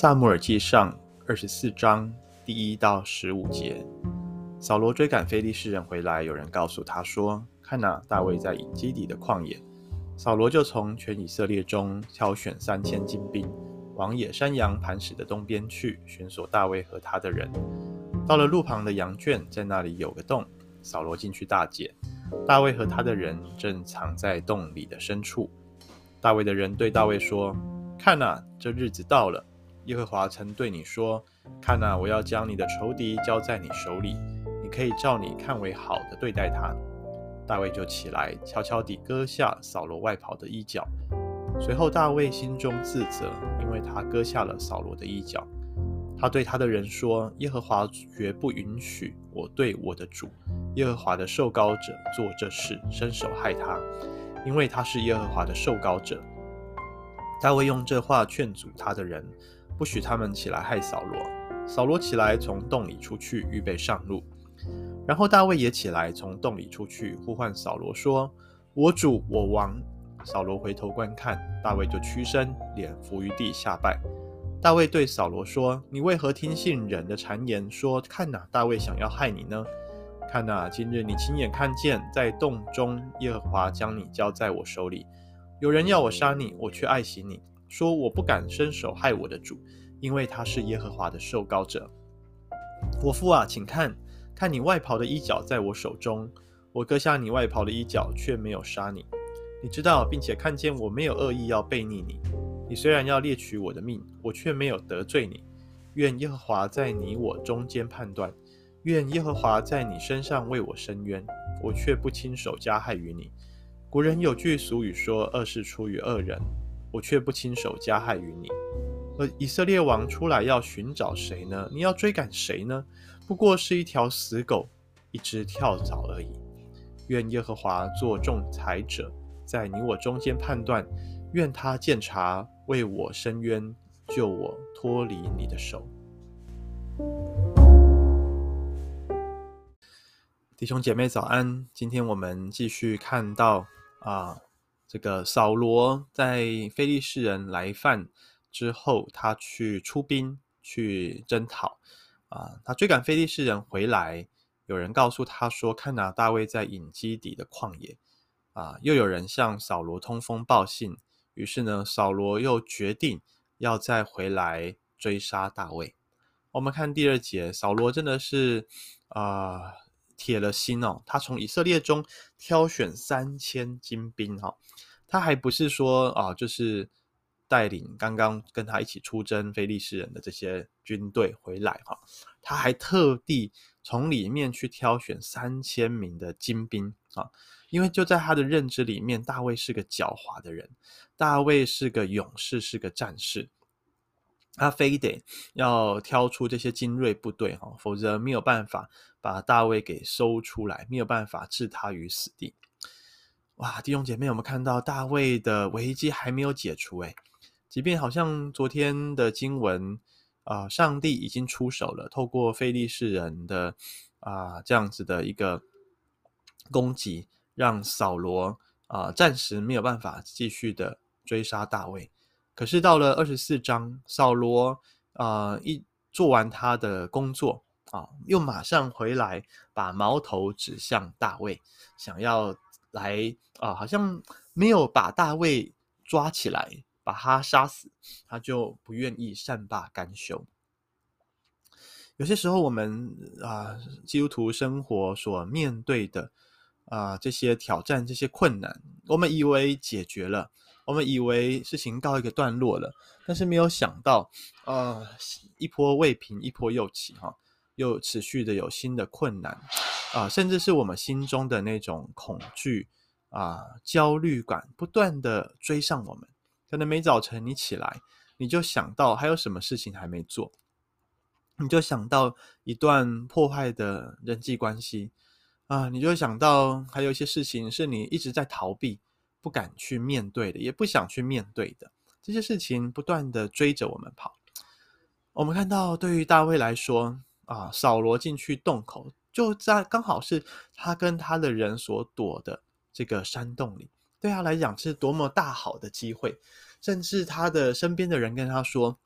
撒母耳记上二十四章第一到十五节，扫罗追赶非利士人回来，有人告诉他说：“看哪，大卫在隐基底的旷野。”扫罗就从全以色列中挑选三千精兵，往野山羊磐石的东边去，寻索大卫和他的人。到了路旁的羊圈，在那里有个洞，扫罗进去大解，大卫和他的人正藏在洞里的深处。大卫的人对大卫说：“看哪，这日子到了。”耶和华曾对你说：“看哪，我要将你的仇敌交在你手里，你可以照你看为好的对待他。”大卫就起来，悄悄地割下扫罗外袍的衣角。随后，大卫心中自责，因为他割下了扫罗的衣角。他对他的人说：“耶和华绝不允许我对我的主耶和华的受膏者做这事，伸手害他，因为他是耶和华的受膏者。”大卫用这话劝阻他的人。不许他们起来害扫罗。扫罗起来，从洞里出去，预备上路。然后大卫也起来，从洞里出去，呼唤扫罗说：“我主，我王。”扫罗回头观看，大卫就屈身，脸伏于地下拜。大卫对扫罗说：“你为何听信人的谗言，说看哪，大卫想要害你呢？看哪，今日你亲眼看见，在洞中耶和华将你交在我手里。有人要我杀你，我却爱惜你。”说我不敢伸手害我的主，因为他是耶和华的受膏者。我父啊，请看，看你外袍的衣角在我手中，我割下你外袍的衣角，却没有杀你。你知道，并且看见我没有恶意要悖逆你。你虽然要猎取我的命，我却没有得罪你。愿耶和华在你我中间判断，愿耶和华在你身上为我伸冤，我却不亲手加害于你。古人有句俗语说：恶事出于恶人。我却不亲手加害于你。而以色列王出来要寻找谁呢？你要追赶谁呢？不过是一条死狗，一只跳蚤而已。愿耶和华做仲裁者，在你我中间判断。愿他鉴察，为我伸冤，救我脱离你的手。弟兄姐妹早安，今天我们继续看到啊。这个扫罗在非利士人来犯之后，他去出兵去征讨啊，他追赶非利士人回来，有人告诉他说：“看哪，大卫在隐基底的旷野。”啊，又有人向扫罗通风报信，于是呢，扫罗又决定要再回来追杀大卫。我们看第二节，扫罗真的是啊。铁了心哦，他从以色列中挑选三千精兵哈，他还不是说啊，就是带领刚刚跟他一起出征非利士人的这些军队回来哈，他还特地从里面去挑选三千名的精兵啊，因为就在他的认知里面，大卫是个狡猾的人，大卫是个勇士，是个战士。他非得要挑出这些精锐部队哈，否则没有办法把大卫给搜出来，没有办法置他于死地。哇，弟兄姐妹，我们看到大卫的危机还没有解除诶，即便好像昨天的经文啊、上帝已经出手了，透过非利士人的啊、这样子的一个攻击，让扫罗啊、暂时没有办法继续的追杀大卫。可是到了二十四章，扫罗啊、一做完他的工作啊，又马上回来，把矛头指向大卫，想要来啊，好像没有把大卫抓起来，把他杀死，他就不愿意善罢甘休。有些时候，我们啊，基督徒生活所面对的啊这些挑战、这些困难，我们以为解决了。我们以为事情告一个段落了，但是没有想到，呃，一波未平，一波又起，哈，又持续的有新的困难，啊、甚至是我们心中的那种恐惧啊、焦虑感，不断的追上我们。可能每早晨你起来，你就想到还有什么事情还没做，你就想到一段破坏的人际关系，啊、你就想到还有一些事情是你一直在逃避。不敢去面对的，也不想去面对的这些事情，不断的追着我们跑。我们看到，对于大卫来说啊，扫罗进去洞口，就在刚好是他跟他的人所躲的这个山洞里，对他来讲是多么大好的机会。甚至他的身边的人跟他说：“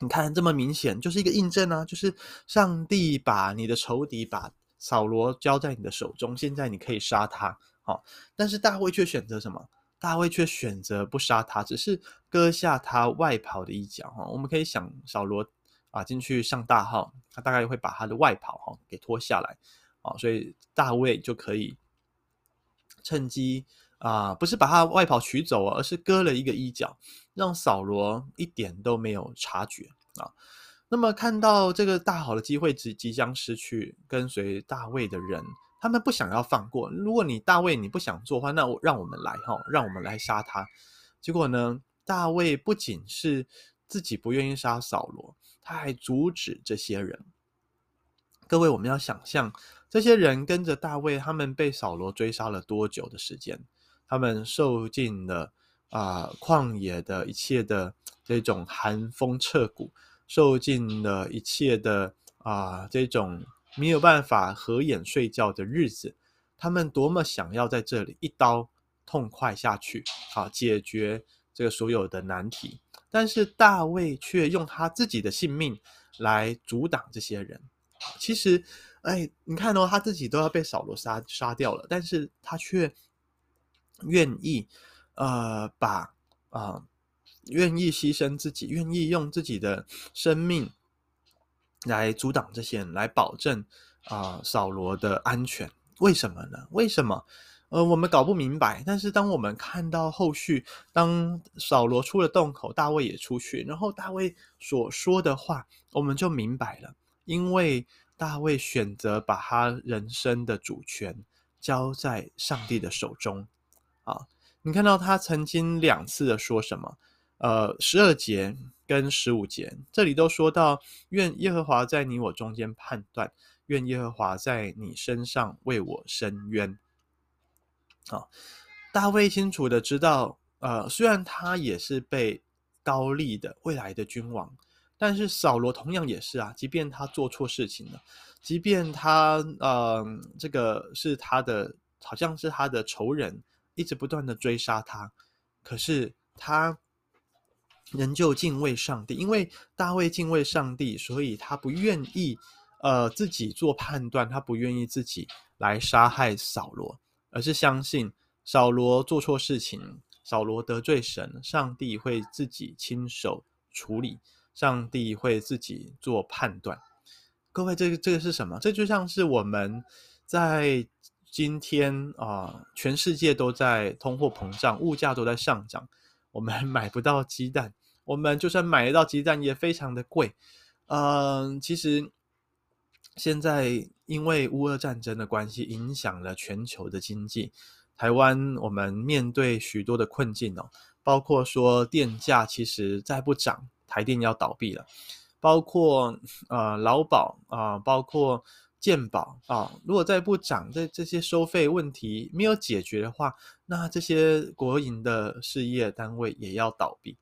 你看这么明显，就是一个印证啊，就是上帝把你的仇敌把扫罗交在你的手中，现在你可以杀他。好，但是大卫却选择什么？大卫却选择不杀他，只是割下他外袍的一角。哈，我们可以想，扫罗啊进去上大号，他大概会把他的外袍哈给脱下来。啊，所以大卫就可以趁机啊，不是把他外袍取走，而是割了一个衣角，让扫罗一点都没有察觉啊。那么看到这个大好的机会即即将失去，跟随大卫的人。他们不想要放过。如果你大卫你不想做的话，那我让我们来哈，让我们来杀他。结果呢，大卫不仅是自己不愿意杀扫罗，他还阻止这些人。各位，我们要想象这些人跟着大卫，他们被扫罗追杀了多久的时间？他们受尽了啊、旷野的一切的这种寒风彻骨，受尽了一切的啊、这种。没有办法合眼睡觉的日子，他们多么想要在这里一刀痛快下去，好解决这个所有的难题。但是大卫却用他自己的性命来阻挡这些人。其实，哎，你看哦，他自己都要被扫罗杀杀掉了，但是他却愿意，呃，把啊、呃，愿意牺牲自己，愿意用自己的生命。来阻挡这些人，来保证啊扫罗的安全。为什么呢？为什么？呃，我们搞不明白。但是当我们看到后续，当扫罗出了洞口，大卫也出去，然后大卫所说的话，我们就明白了。因为大卫选择把他人生的主权交在上帝的手中。啊，你看到他曾经两次的说什么？呃，十二节。跟十五节，这里都说到，愿耶和华在你我中间判断，愿耶和华在你身上为我伸冤。好，大卫清楚的知道，呃，虽然他也是被高利的未来的君王，但是扫罗同样也是啊，即便他做错事情了，即便他呃，这个是他的，好像是他的仇人，一直不断的追杀他，可是他。仍旧敬畏上帝，因为大卫敬畏上帝，所以他不愿意，呃，自己做判断，他不愿意自己来杀害扫罗，而是相信扫罗做错事情，扫罗得罪神，上帝会自己亲手处理，上帝会自己做判断。各位，这个这个是什么？这就像是我们在今天啊，全世界都在通货膨胀，物价都在上涨，我们 买不到鸡蛋。我们就算买得到鸡蛋也非常的贵，嗯、其实现在因为乌俄战争的关系，影响了全球的经济。台湾我们面对许多的困境哦，包括说电价其实再不涨，台电要倒闭了；包括呃劳保啊、包括健保啊，如果再不涨，这这些收费问题没有解决的话，那这些国营的事业单位也要倒闭。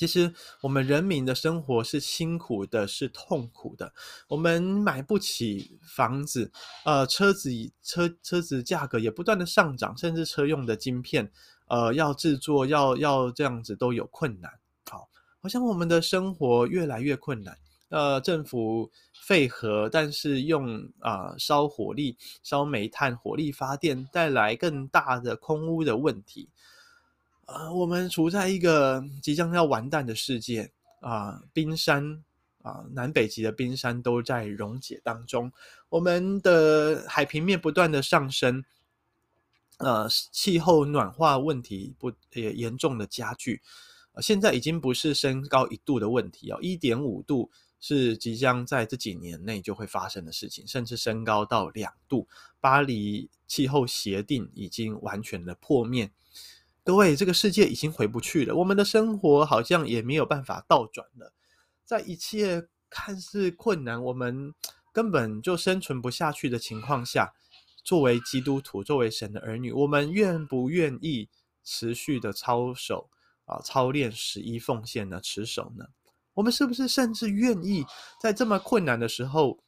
其实我们人民的生活是辛苦的，是痛苦的。我们买不起房子，呃，车子车车子价格也不断的上涨，甚至车用的晶片，呃，要制作要要这样子都有困难。好，好像我们的生活越来越困难。呃，政府废核，但是用啊、呃、烧火力、烧煤炭、火力发电，带来更大的空污的问题。呃，我们处在一个即将要完蛋的世界啊、冰山啊、南北极的冰山都在溶解当中，我们的海平面不断的上升，呃，气候暖化问题不也严重的加剧，呃，现在已经不是升高一度的问题哦，一点五度是即将在这几年内就会发生的事情，甚至升高到两度，巴黎气候协定已经完全的破灭。各位，这个世界已经回不去了，我们的生活好像也没有办法倒转了。在一切看似困难，我们根本就生存不下去的情况下，作为基督徒，作为神的儿女，我们愿不愿意持续的操守啊，操练十一奉献呢？持守呢？我们是不是甚至愿意在这么困难的时候，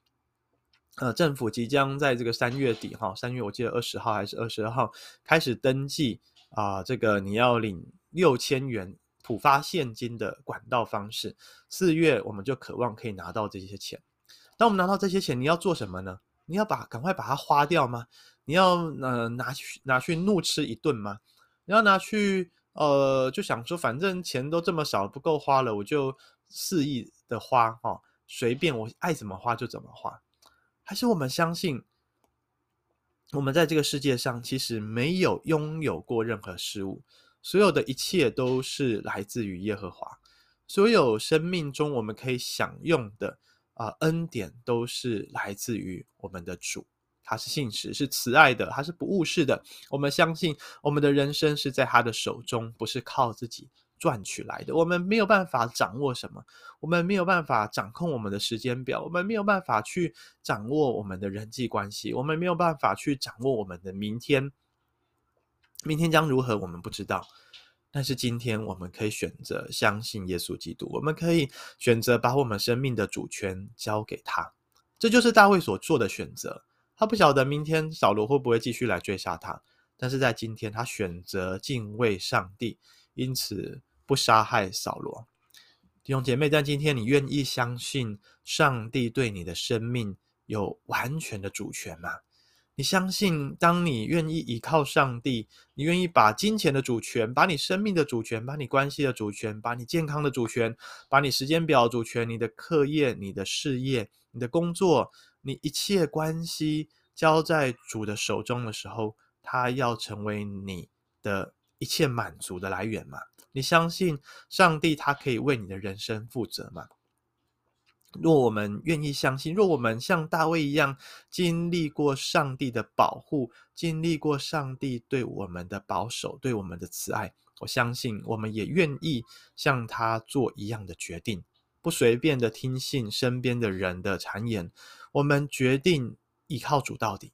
呃，政府即将在这个三月底，哈，三月我记得二十号还是二十二号开始登记。啊，这个你要领六千元普发现金的管道方式。四月我们就渴望可以拿到这些钱。当我们拿到这些钱，你要做什么呢？你要把赶快把它花掉吗？你要呃拿去拿去怒吃一顿吗？你要拿去呃就想说反正钱都这么少不够花了，我就肆意的花哦，随便我爱怎么花就怎么花？还是我们相信？我们在这个世界上其实没有拥有过任何事物，所有的一切都是来自于耶和华，所有生命中我们可以享用的啊、恩典都是来自于我们的主，他是信实，是慈爱的，他是不误事的。我们相信我们的人生是在他的手中，不是靠自己。赚取来的，我们没有办法掌握什么，我们没有办法掌控我们的时间表，我们没有办法去掌握我们的人际关系，我们没有办法去掌握我们的明天。明天将如何，我们不知道。但是今天我们可以选择相信耶稣基督，我们可以选择把我们生命的主权交给他。这就是大卫所做的选择。他不晓得明天扫罗会不会继续来追杀他，但是在今天他选择敬畏上帝，因此。不杀害扫罗，弟兄姐妹，但今天你愿意相信上帝对你的生命有完全的主权吗？你相信，当你愿意依靠上帝，你愿意把金钱的主权、把你生命的主权、把你关系的主权、把你健康的主权、把你时间表主权、你的课业、你的事业、你的工作、你一切关系交在主的手中的时候，他要成为你的一切满足的来源吗？你相信上帝，他可以为你的人生负责吗？若我们愿意相信，若我们像大卫一样经历过上帝的保护，经历过上帝对我们的保守，对我们的慈爱，我相信我们也愿意像他做一样的决定，不随便的听信身边的人的谗言，我们决定依靠主到底。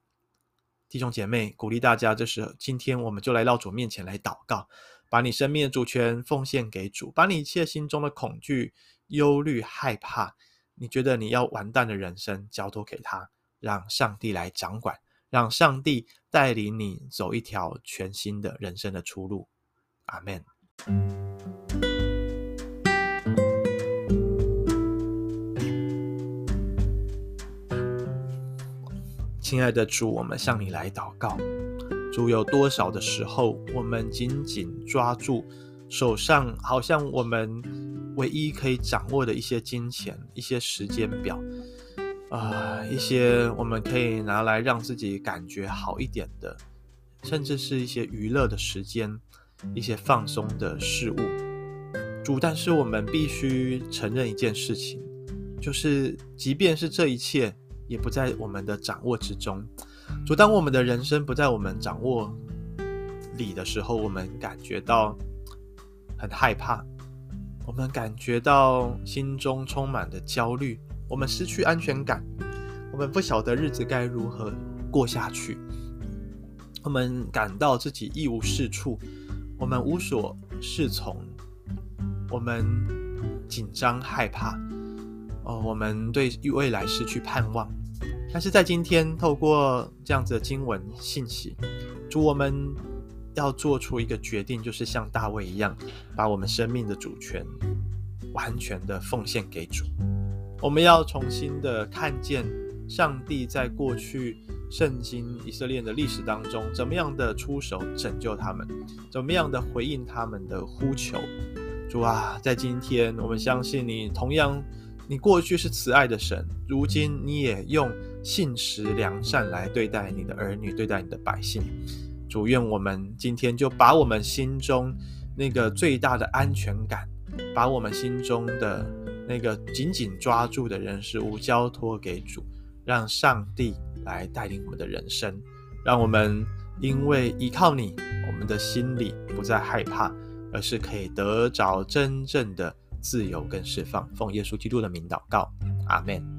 弟兄姐妹，鼓励大家，这是今天我们就来到主面前来祷告。把你生命的主权奉献给主，把你一切心中的恐惧、忧虑、害怕，你觉得你要完蛋的人生交托给他，让上帝来掌管，让上帝带领你走一条全新的人生的出路。阿门。亲爱的主，我们向你来祷告。主，有多少的时候，我们紧紧抓住手上，好像我们唯一可以掌握的一些金钱、一些时间表，啊、一些我们可以拿来让自己感觉好一点的，甚至是一些娱乐的时间、一些放松的事物。主，但是我们必须承认一件事情，就是即便是这一切，也不在我们的掌握之中。主，当我们的人生不在我们掌握里的时候，我们感觉到很害怕，我们感觉到心中充满的焦虑，我们失去安全感，我们不晓得日子该如何过下去，我们感到自己一无是处，我们无所适从，我们紧张害怕，哦，我们对未来失去盼望。但是在今天，透过这样子的经文信息，主，我们要做出一个决定，就是像大卫一样，把我们生命的主权完全的奉献给主。我们要重新的看见上帝在过去圣经以色列的历史当中，怎么样的出手拯救他们，怎么样的回应他们的呼求。主啊，在今天，我们相信你同样。你过去是慈爱的神，如今你也用信实良善来对待你的儿女，对待你的百姓。主，愿我们今天就把我们心中那个最大的安全感，把我们心中的那个紧紧抓住的人事物交托给主，让上帝来带领我们的人生，让我们因为依靠你，我们的心里不再害怕，而是可以得着真正的。自由跟释放，奉耶稣基督的名祷告，阿门。